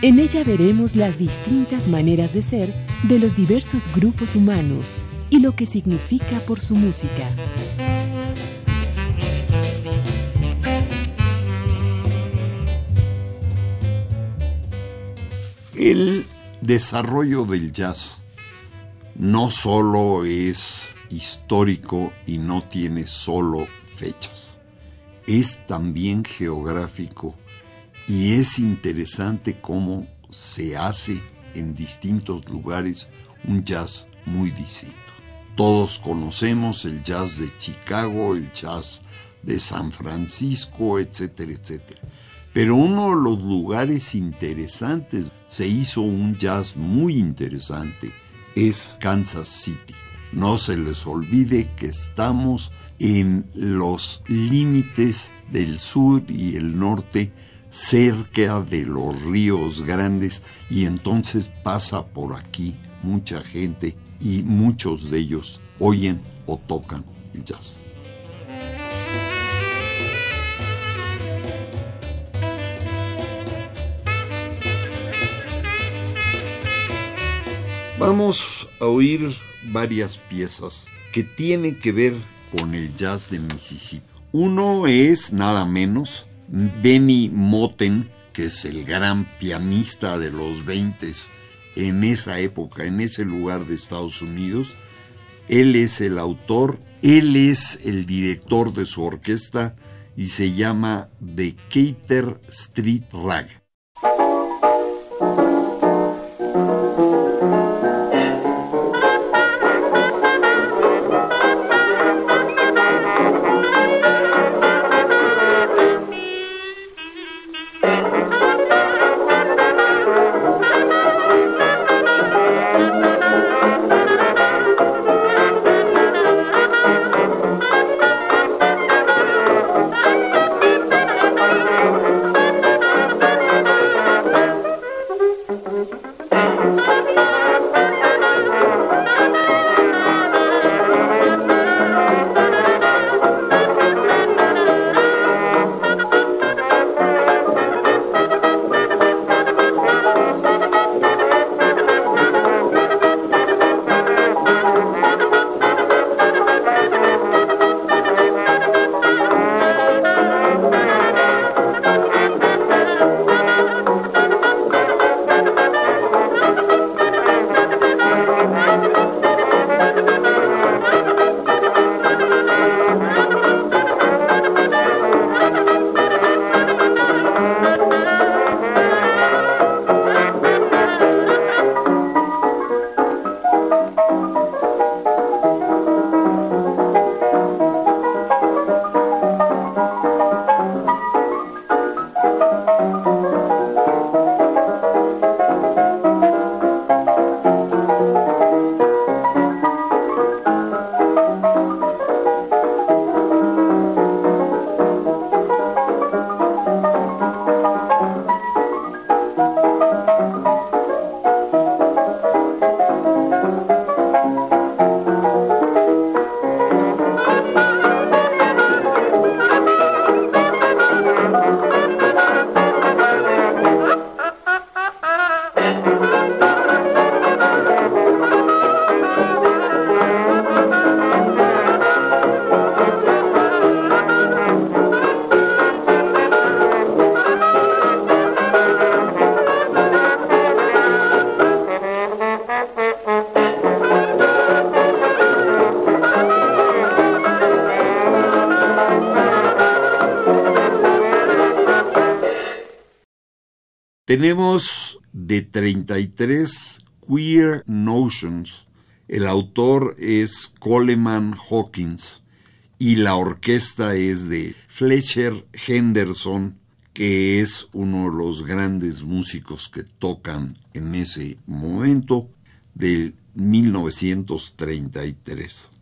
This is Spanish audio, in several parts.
En ella veremos las distintas maneras de ser de los diversos grupos humanos y lo que significa por su música. El desarrollo del jazz no solo es histórico y no tiene solo fechas, es también geográfico y es interesante cómo se hace en distintos lugares un jazz muy distinto. Todos conocemos el jazz de Chicago, el jazz de San Francisco, etcétera, etcétera. Pero uno de los lugares interesantes, se hizo un jazz muy interesante, es Kansas City. No se les olvide que estamos en los límites del sur y el norte, cerca de los ríos grandes, y entonces pasa por aquí mucha gente y muchos de ellos oyen o tocan el jazz. Vamos a oír varias piezas que tienen que ver con el jazz de Mississippi. Uno es nada menos Benny Moten, que es el gran pianista de los 20 en esa época, en ese lugar de Estados Unidos. Él es el autor, él es el director de su orquesta y se llama The Cater Street Rag. Tenemos de 33 Queer Notions. El autor es Coleman Hawkins y la orquesta es de Fletcher Henderson, que es uno de los grandes músicos que tocan en ese momento del 1933.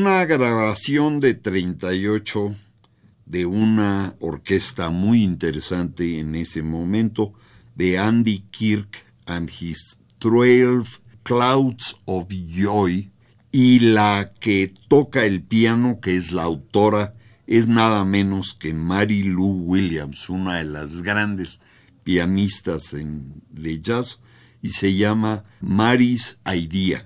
Una grabación de 38 de una orquesta muy interesante en ese momento de Andy Kirk and his 12 Clouds of Joy y la que toca el piano, que es la autora, es nada menos que Mary Lou Williams, una de las grandes pianistas de jazz, y se llama Mary's Idea.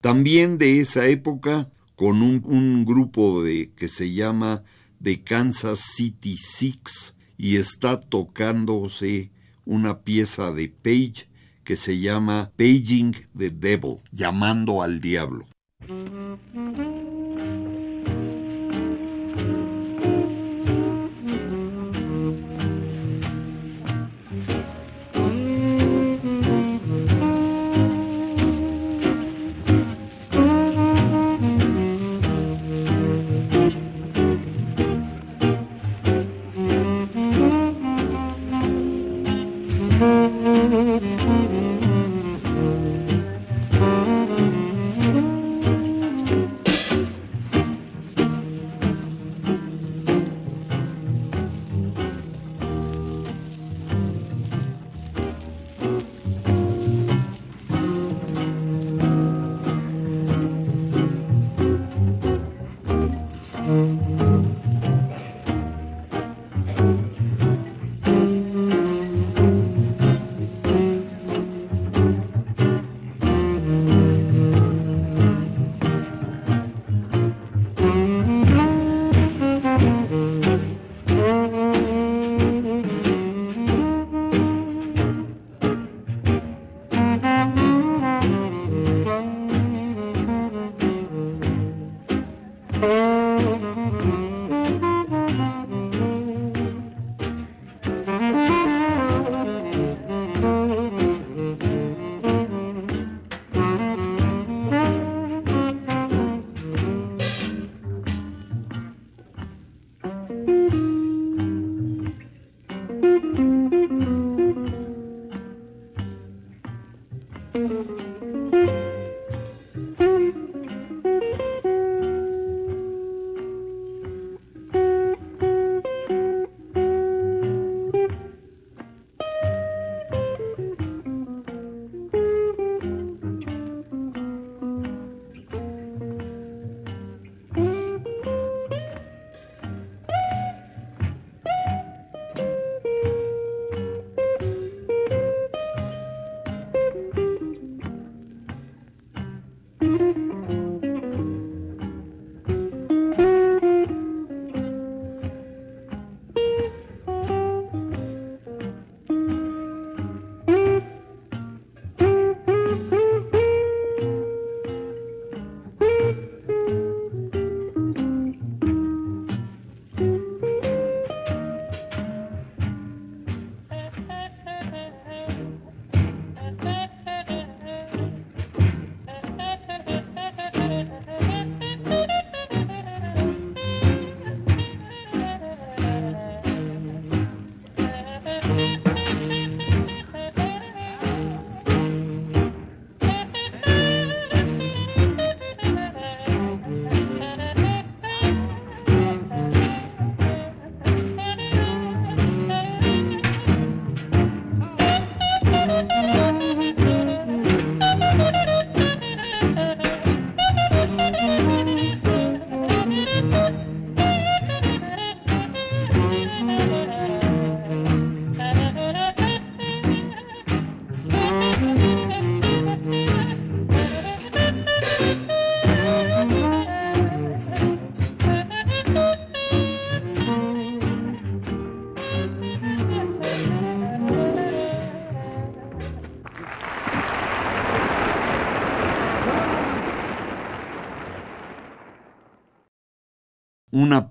También de esa época, con un, grupo de, que se llama The Kansas City Six y está tocándose una pieza de Page que se llama Paging the Devil, llamando al diablo.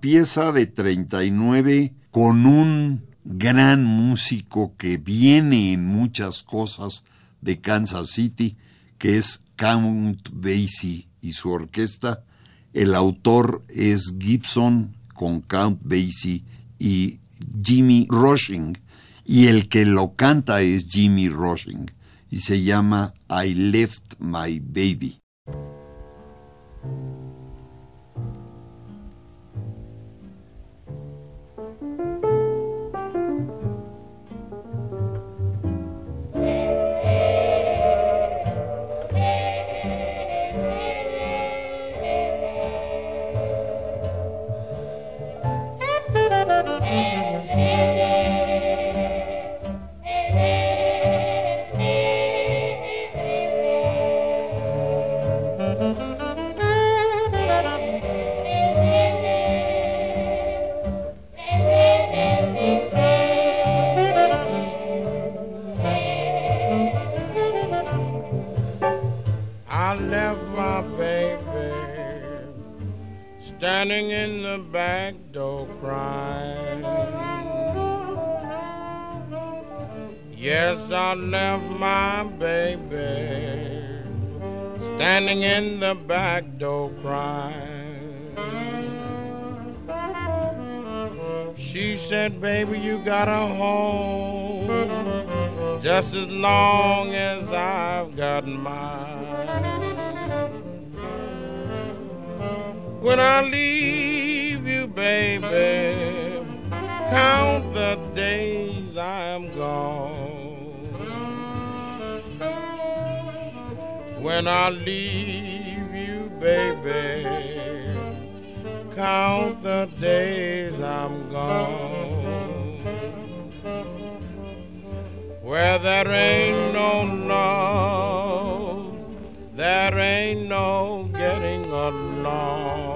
Pieza de 39 con un gran músico que viene en muchas cosas de Kansas City, que es Count Basie y su orquesta. El autor es Gibson con Count Basie y Jimmy Rushing, y el que lo canta es Jimmy Rushing, y se llama I Left My Baby. Crying. Yes, I left my baby standing in the back door crying. She said, Baby, you got a home just as long as I've got mine. When I leave baby, count the days I'm gone. When I leave you, baby, count the days I'm gone. Where there ain't no love, there ain't no getting along.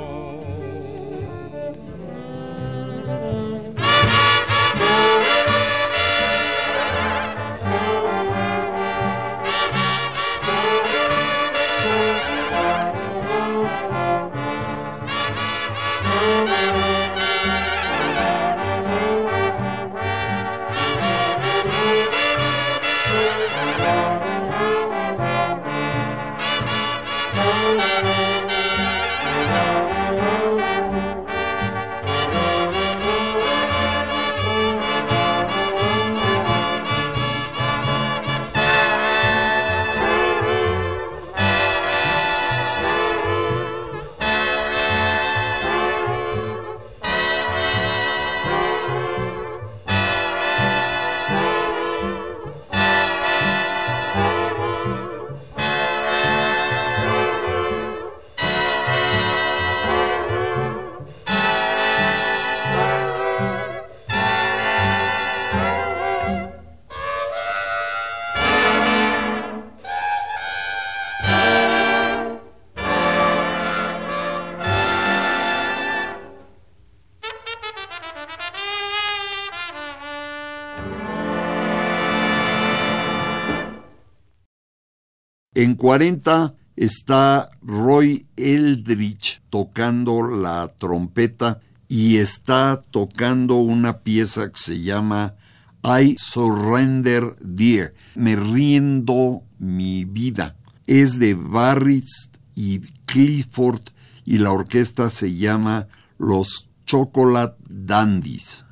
En 40 está Roy Eldridge tocando la trompeta y está tocando una pieza que se llama I Surrender Dear, Me riendo mi vida. Es de Barritz y Clifford y la orquesta se llama Los Chocolate Dandies.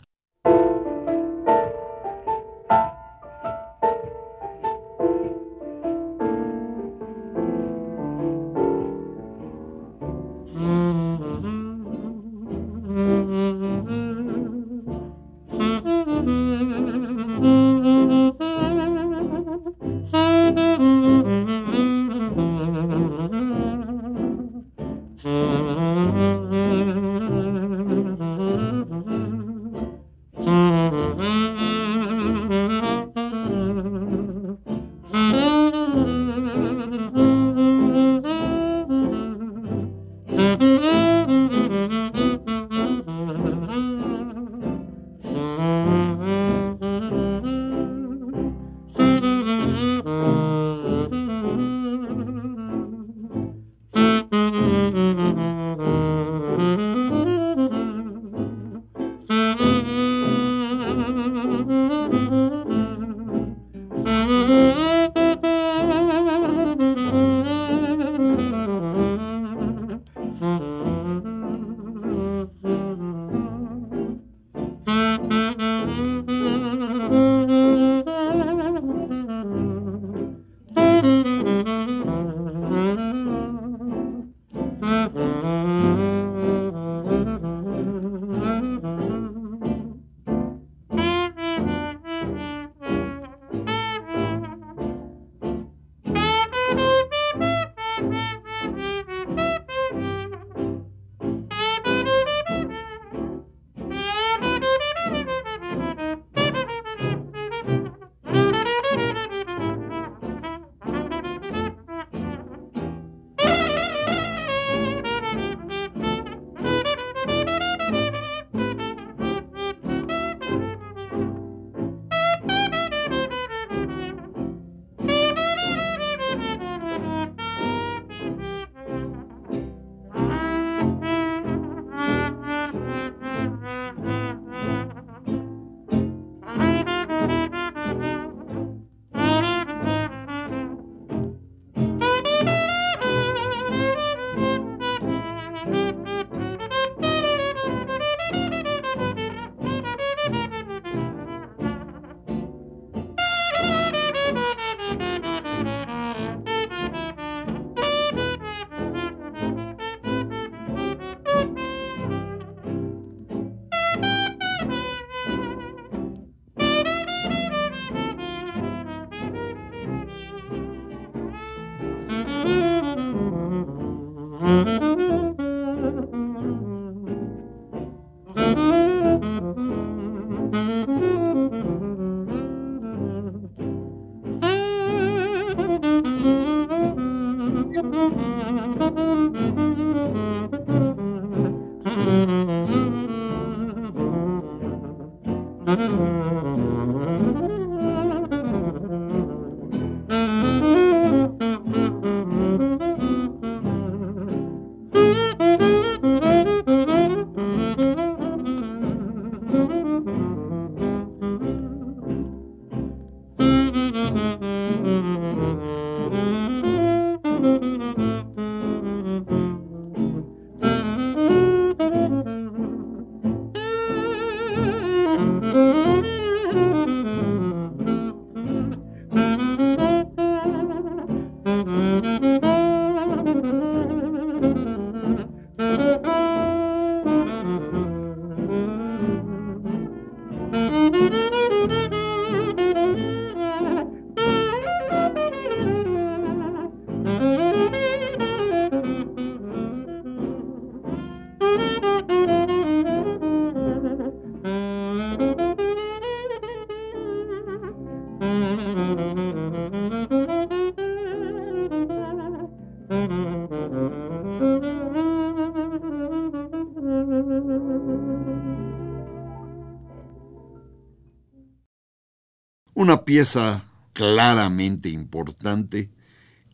Pieza claramente importante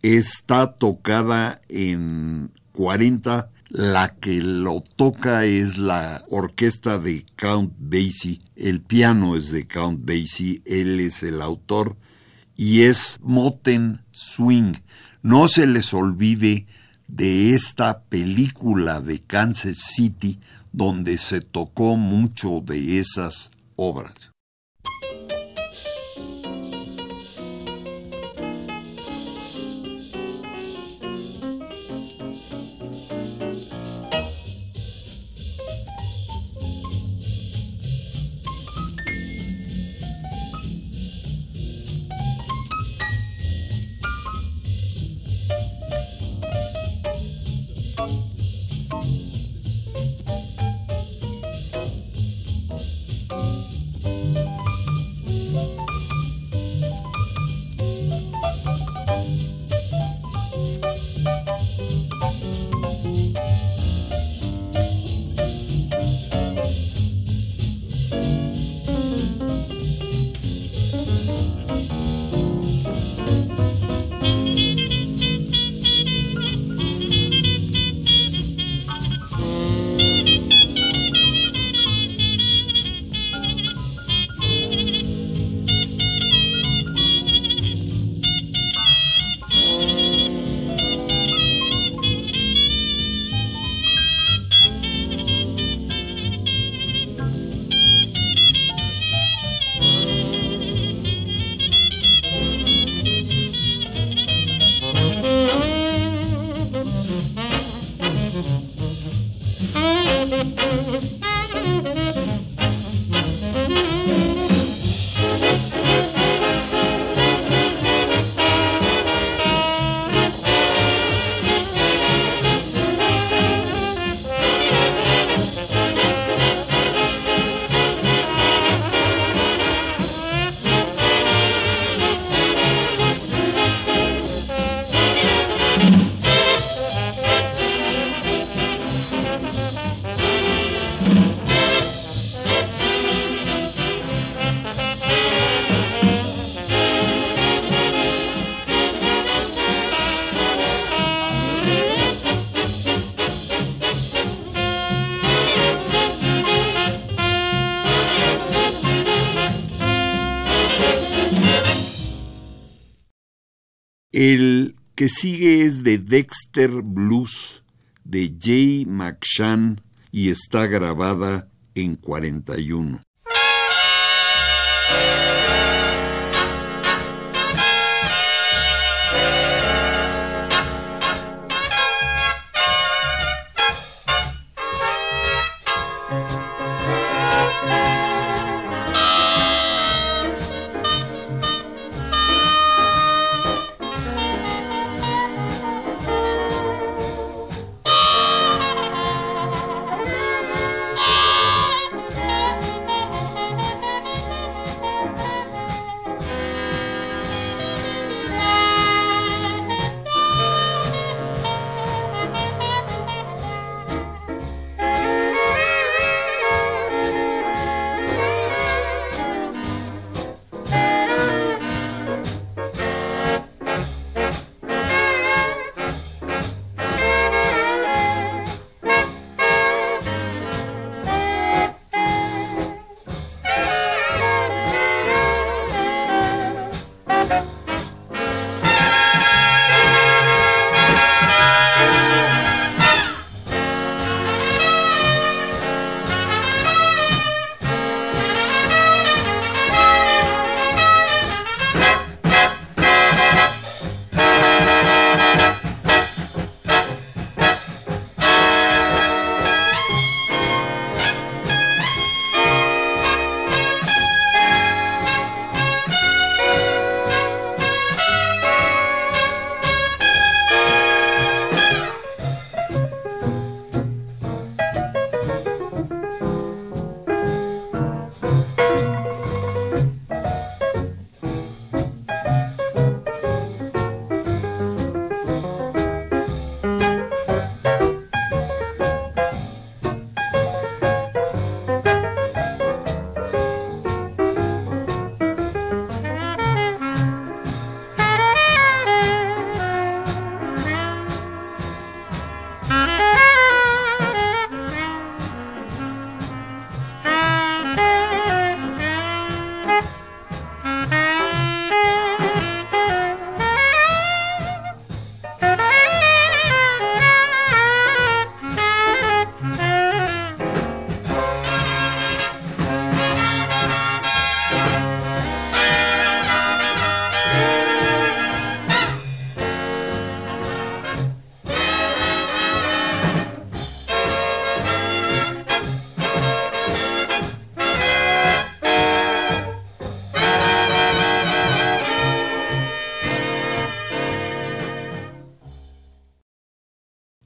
está tocada en 40. La que lo toca es la orquesta de Count Basie. El piano es de Count Basie. Él es el autor y es Moten Swing. No se les olvide de esta película de Kansas City donde se tocó mucho de esas obras. Que sigue es de Dexter Blues de Jay McShann y está grabada en 41.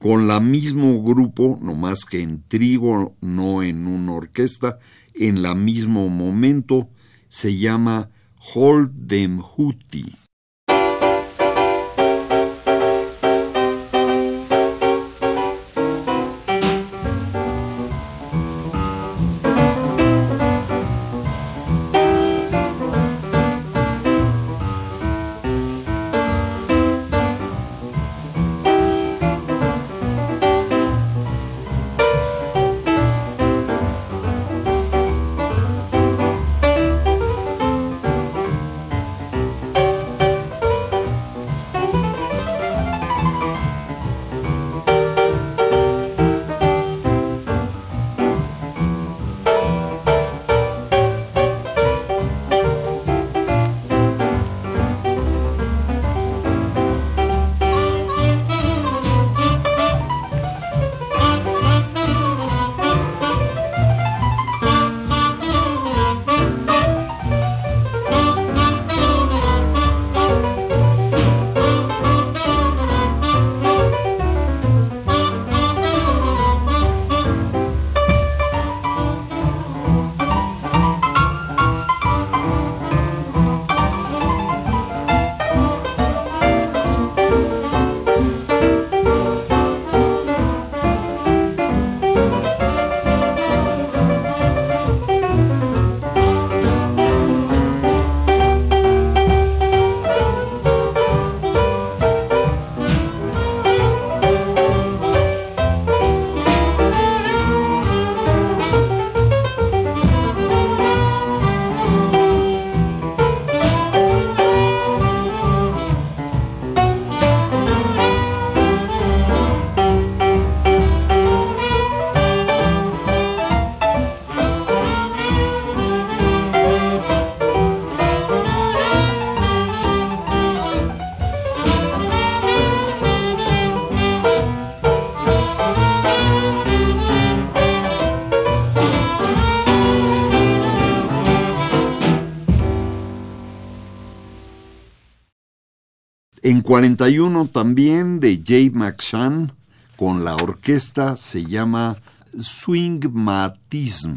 Con la mismo grupo, no más que en trigo, no en una orquesta, en la mismo momento, se llama Hold Them. 41 también de Jay McShann con la orquesta se llama Swingmatism.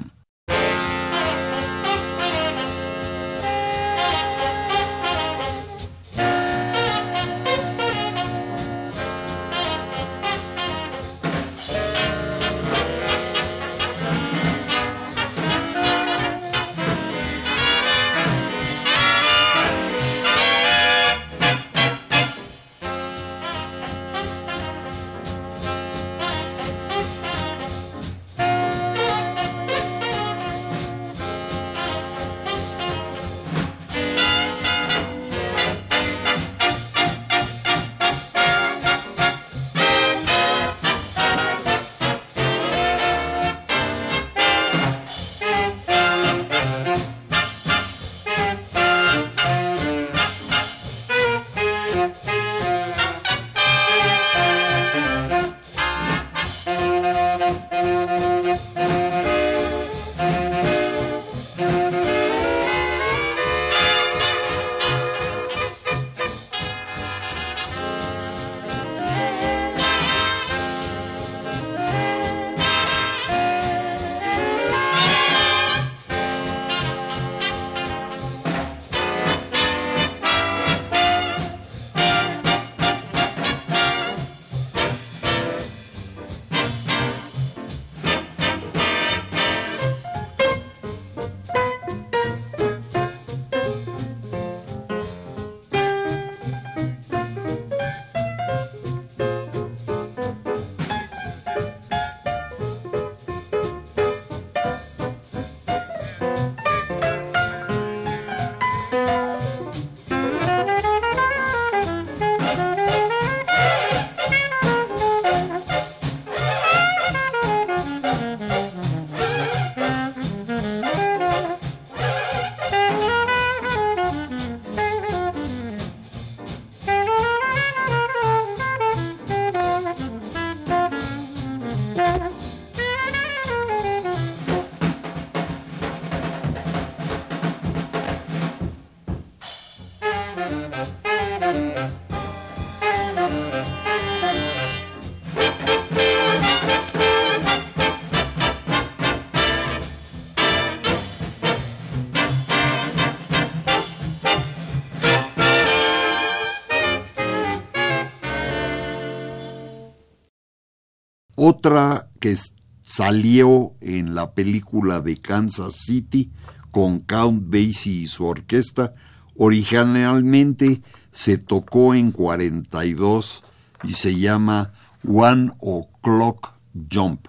Otra que salió en la película de Kansas City con Count Basie y su orquesta, originalmente se tocó en 42 y se llama One O'Clock Jump.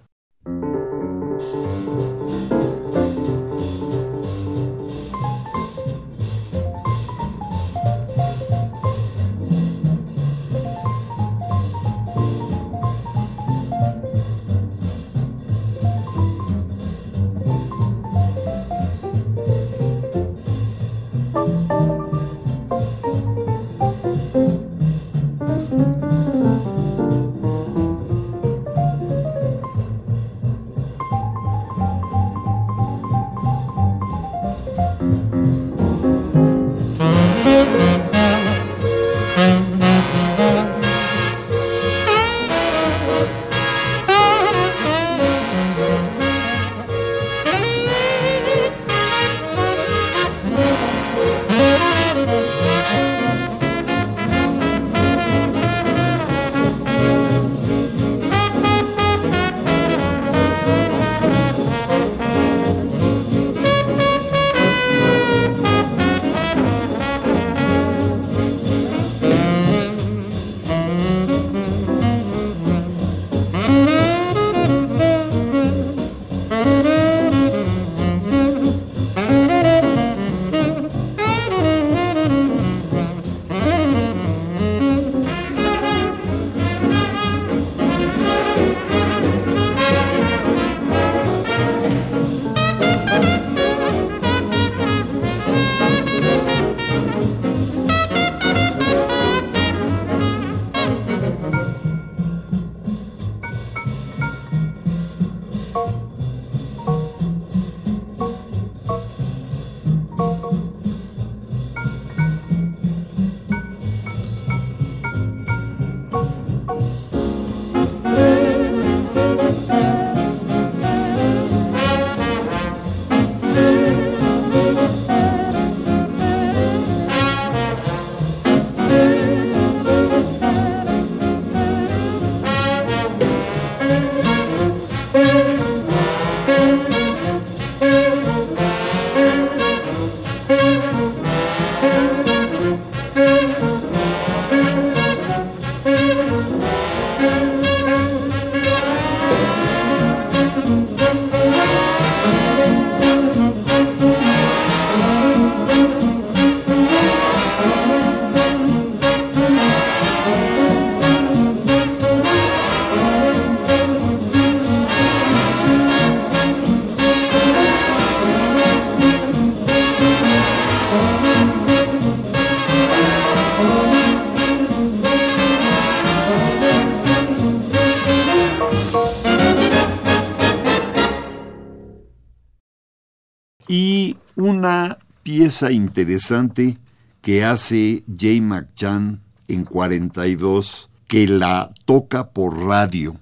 Interesante que hace Jay McChann en 42, que la toca por radio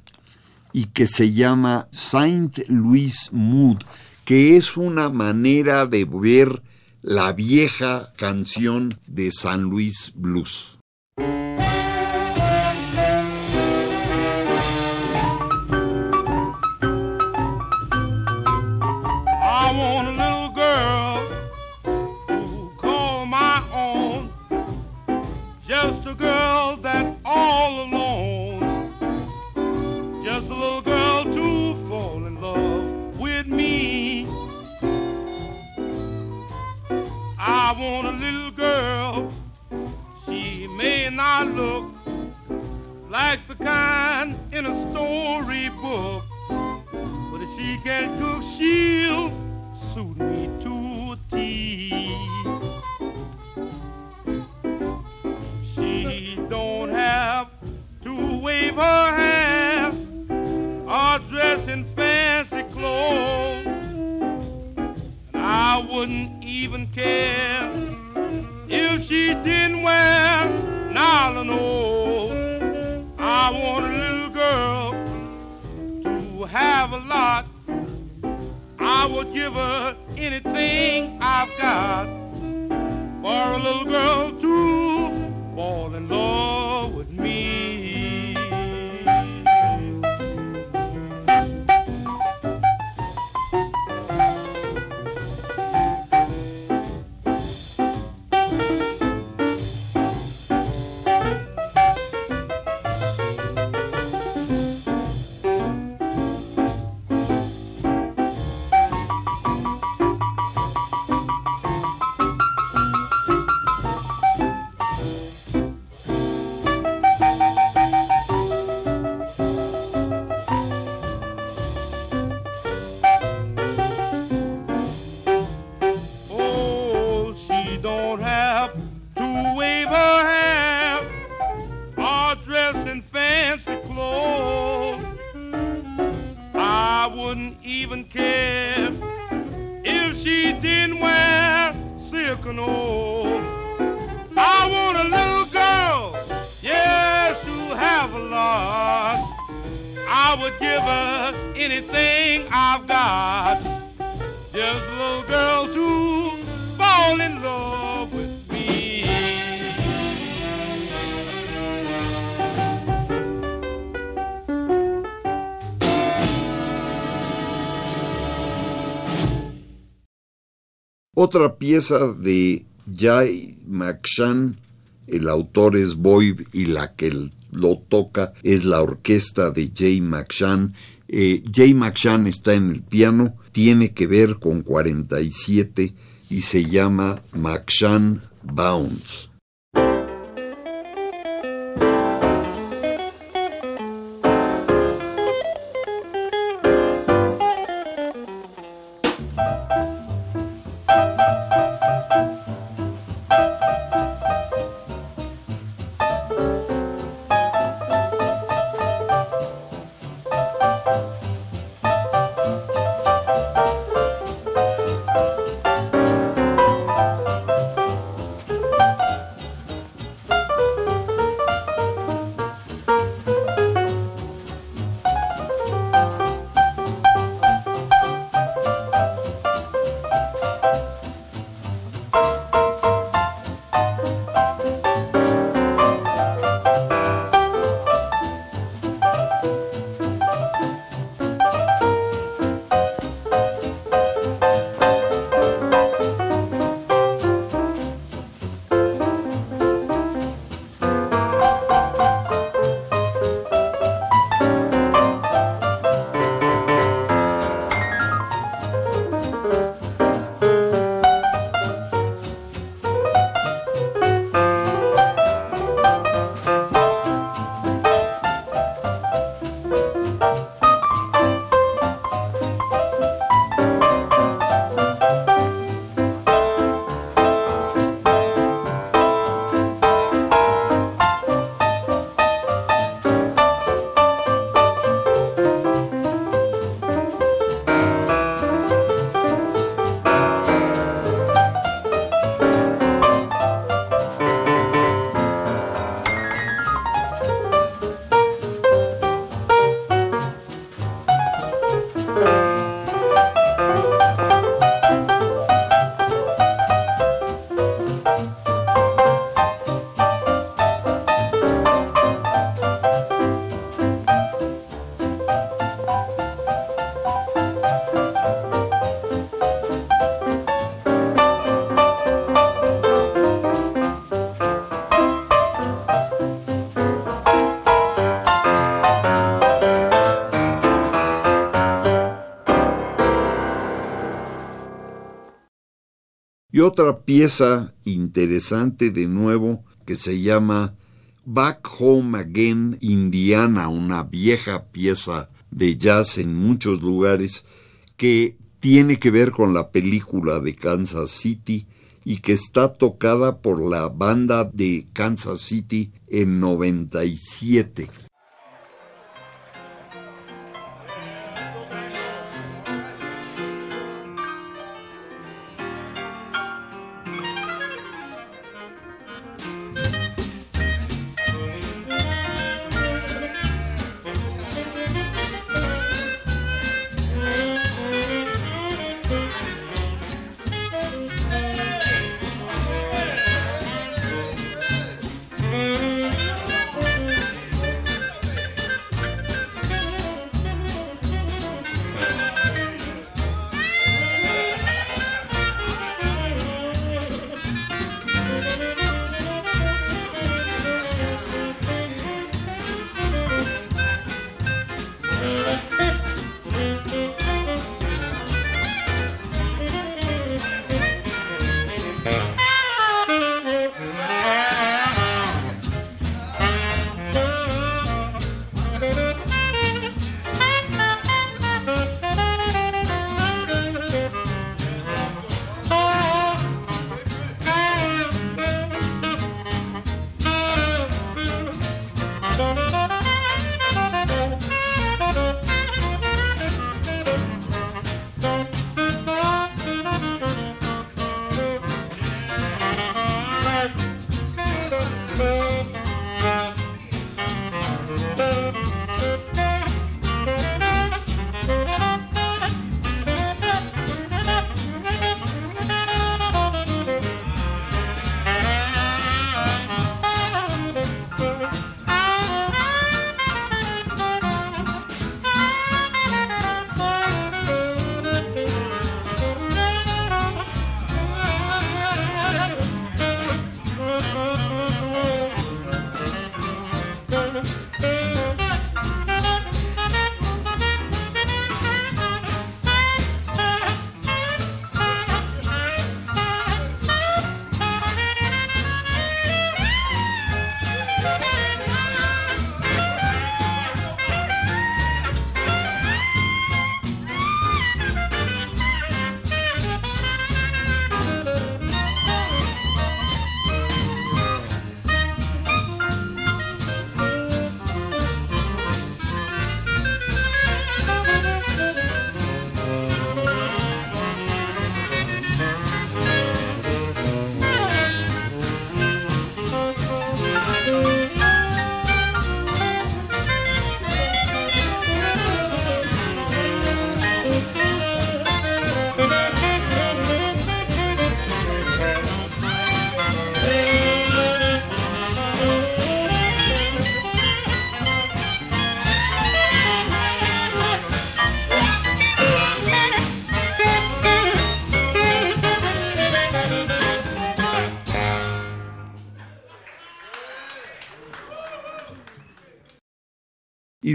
y que se llama Saint Louis Mood, que es una manera de ver la vieja canción de San Luis Blues. Old. I want a little girl, yes, to have a lot. I would give her anything I've got. Otra pieza de Jay McShann, el autor es Boyd y la que lo toca es la orquesta de Jay McShann. Eh, Jay McShann está en el piano, tiene que ver con 47 y se llama McShann Bounce. Y otra pieza interesante de nuevo que se llama Back Home Again Indiana, una vieja pieza de jazz en muchos lugares que tiene que ver con la película de Kansas City y que está tocada por la banda de Kansas City en 97.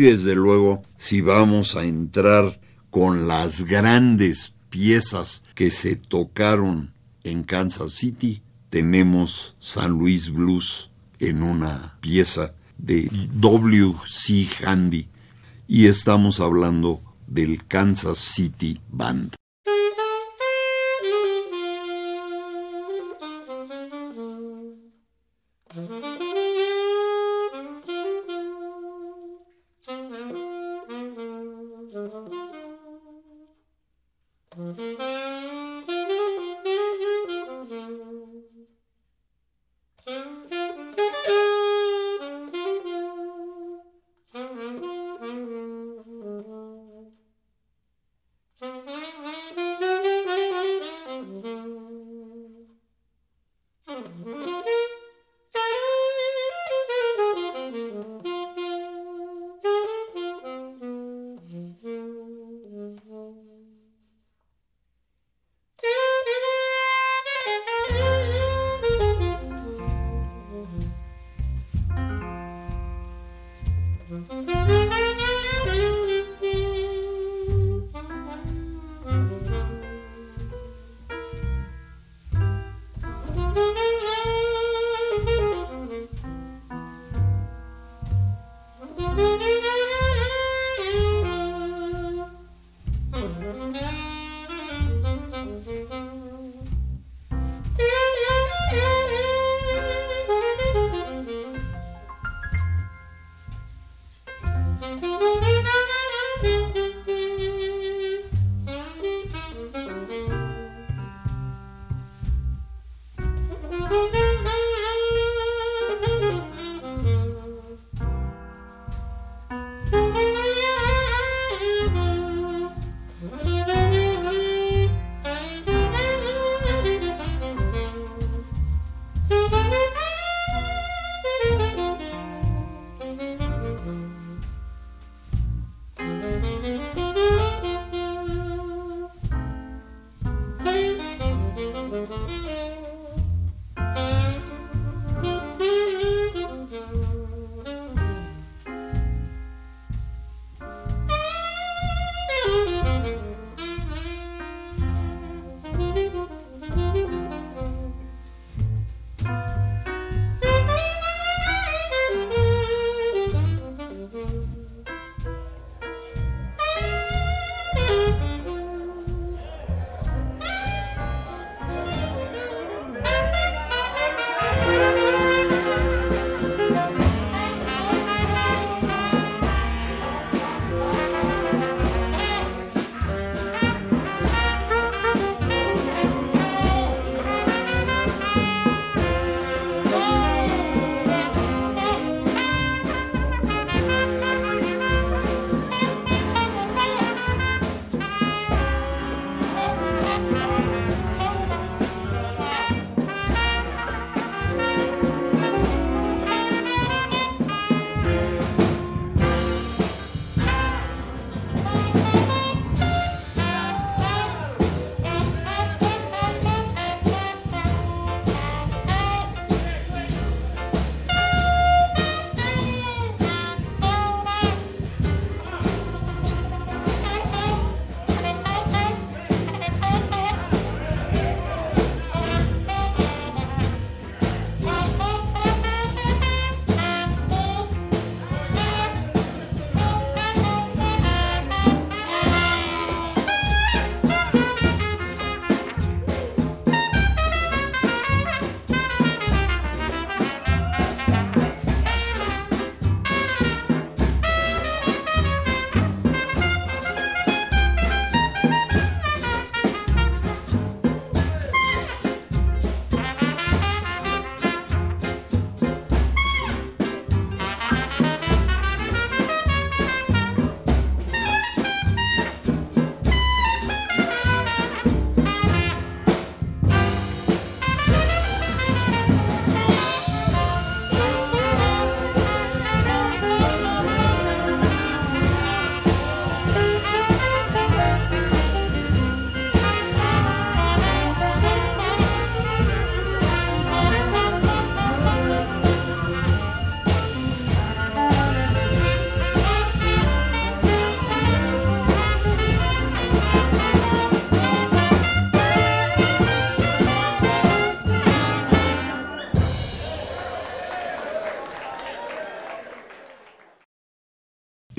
Desde luego, si vamos a entrar con las grandes piezas que se tocaron en Kansas City, tenemos San Luis Blues en una pieza de W.C. Handy y estamos hablando del Kansas City Band. Mm-hmm.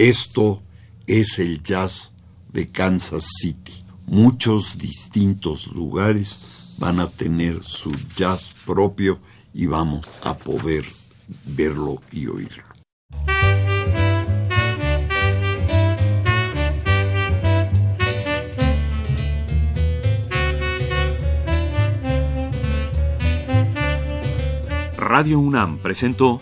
Esto es el jazz de Kansas City. Muchos distintos lugares van a tener su jazz propio y vamos a poder verlo y oírlo. Radio UNAM presentó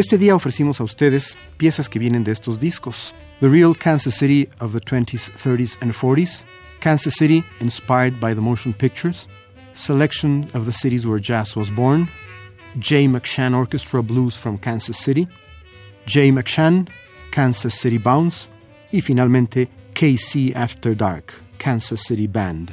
Este día ofrecimos a ustedes piezas que vienen de estos discos. The Real Kansas City of the 20s, 30s and 40s, Kansas City inspired by the motion pictures, Selection of the Cities Where Jazz Was Born, Jay McShann Orchestra Blues from Kansas City, Jay McShann, Kansas City Bounce. Y finalmente KC After Dark, Kansas City Band.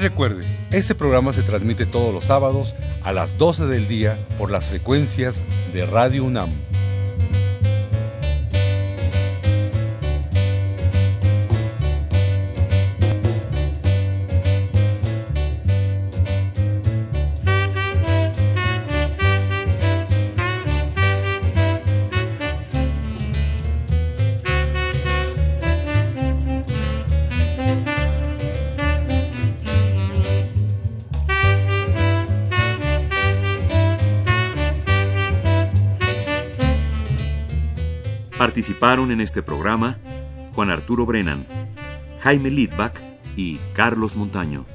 Recuerde, este programa se transmite todos los sábados a las 12 del día por las frecuencias de Radio UNAM. Participaron en este programa Juan Arturo Brennan, Jaime Lidbach y Carlos Montaño.